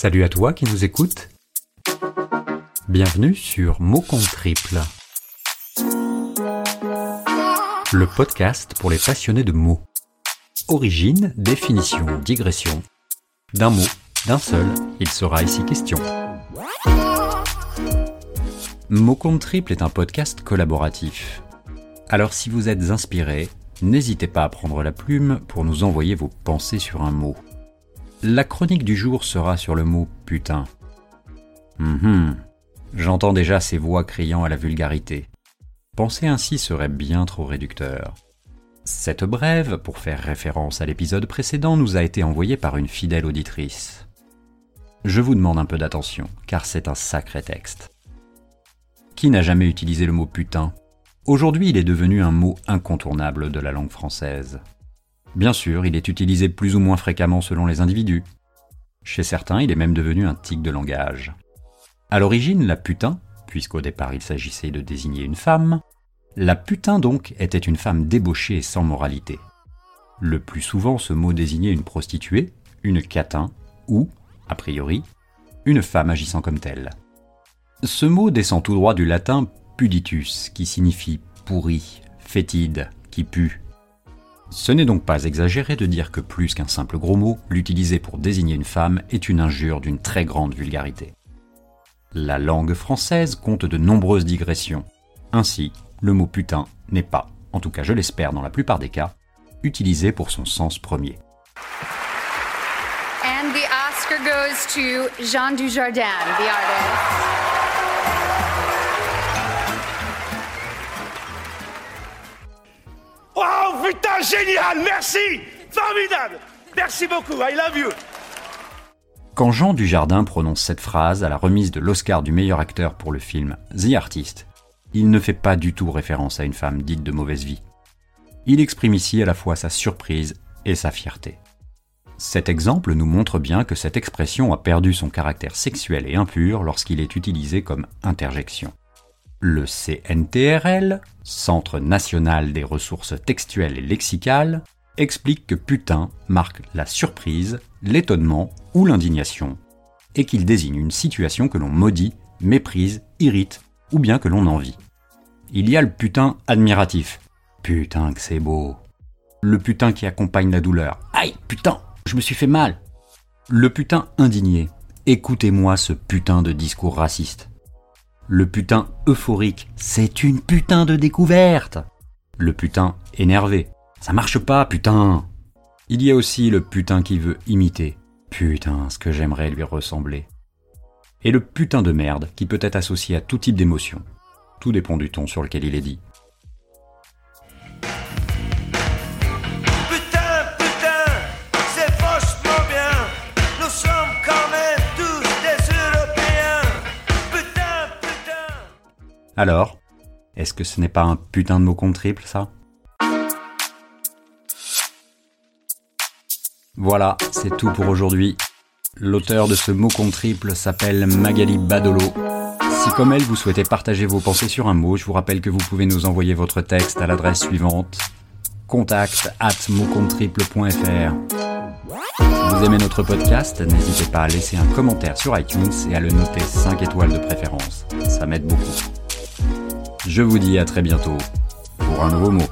Salut à toi qui nous écoutes. Bienvenue sur Mots contre triple. Le podcast pour les passionnés de mots. Origine, définition, digression. D'un mot, d'un seul, il sera ici question. Mots contre triple est un podcast collaboratif. Alors si vous êtes inspiré, n'hésitez pas à prendre la plume pour nous envoyer vos pensées sur un mot. La chronique du jour sera sur le mot putain. Hum J'entends déjà ces voix criant à la vulgarité. Penser ainsi serait bien trop réducteur. Cette brève, pour faire référence à l'épisode précédent, nous a été envoyée par une fidèle auditrice. Je vous demande un peu d'attention, car c'est un sacré texte. Qui n'a jamais utilisé le mot putain? Aujourd'hui, il est devenu un mot incontournable de la langue française. Bien sûr, il est utilisé plus ou moins fréquemment selon les individus. Chez certains, il est même devenu un tic de langage. À l'origine, la putain, puisqu'au départ il s'agissait de désigner une femme, la putain donc était une femme débauchée et sans moralité. Le plus souvent, ce mot désignait une prostituée, une catin, ou, a priori, une femme agissant comme telle. Ce mot descend tout droit du latin puditus, qui signifie pourri, fétide, qui pue, ce n'est donc pas exagéré de dire que plus qu'un simple gros mot, l'utiliser pour désigner une femme est une injure d'une très grande vulgarité. La langue française compte de nombreuses digressions. Ainsi, le mot putain n'est pas, en tout cas je l'espère dans la plupart des cas, utilisé pour son sens premier. And the Oscar goes Jean Dujardin, the. Putain, génial, merci Formidable Merci beaucoup, I love you Quand Jean Dujardin prononce cette phrase à la remise de l'Oscar du meilleur acteur pour le film The Artist, il ne fait pas du tout référence à une femme dite de mauvaise vie. Il exprime ici à la fois sa surprise et sa fierté. Cet exemple nous montre bien que cette expression a perdu son caractère sexuel et impur lorsqu'il est utilisé comme interjection. Le CNTRL, Centre national des ressources textuelles et lexicales, explique que putain marque la surprise, l'étonnement ou l'indignation, et qu'il désigne une situation que l'on maudit, méprise, irrite ou bien que l'on envie. Il y a le putain admiratif. Putain que c'est beau. Le putain qui accompagne la douleur. Aïe, putain, je me suis fait mal. Le putain indigné. Écoutez-moi ce putain de discours raciste. Le putain euphorique, c'est une putain de découverte. Le putain énervé, ça marche pas, putain. Il y a aussi le putain qui veut imiter. Putain, ce que j'aimerais lui ressembler. Et le putain de merde qui peut être associé à tout type d'émotion. Tout dépend du ton sur lequel il est dit. Alors, est-ce que ce n'est pas un putain de mot compte triple, ça? Voilà, c'est tout pour aujourd'hui. L'auteur de ce mot compte triple s'appelle Magali Badolo. Si comme elle vous souhaitez partager vos pensées sur un mot, je vous rappelle que vous pouvez nous envoyer votre texte à l'adresse suivante contact at triple.fr. Vous aimez notre podcast? N'hésitez pas à laisser un commentaire sur iTunes et à le noter 5 étoiles de préférence. Ça m'aide beaucoup. Je vous dis à très bientôt pour un nouveau mot.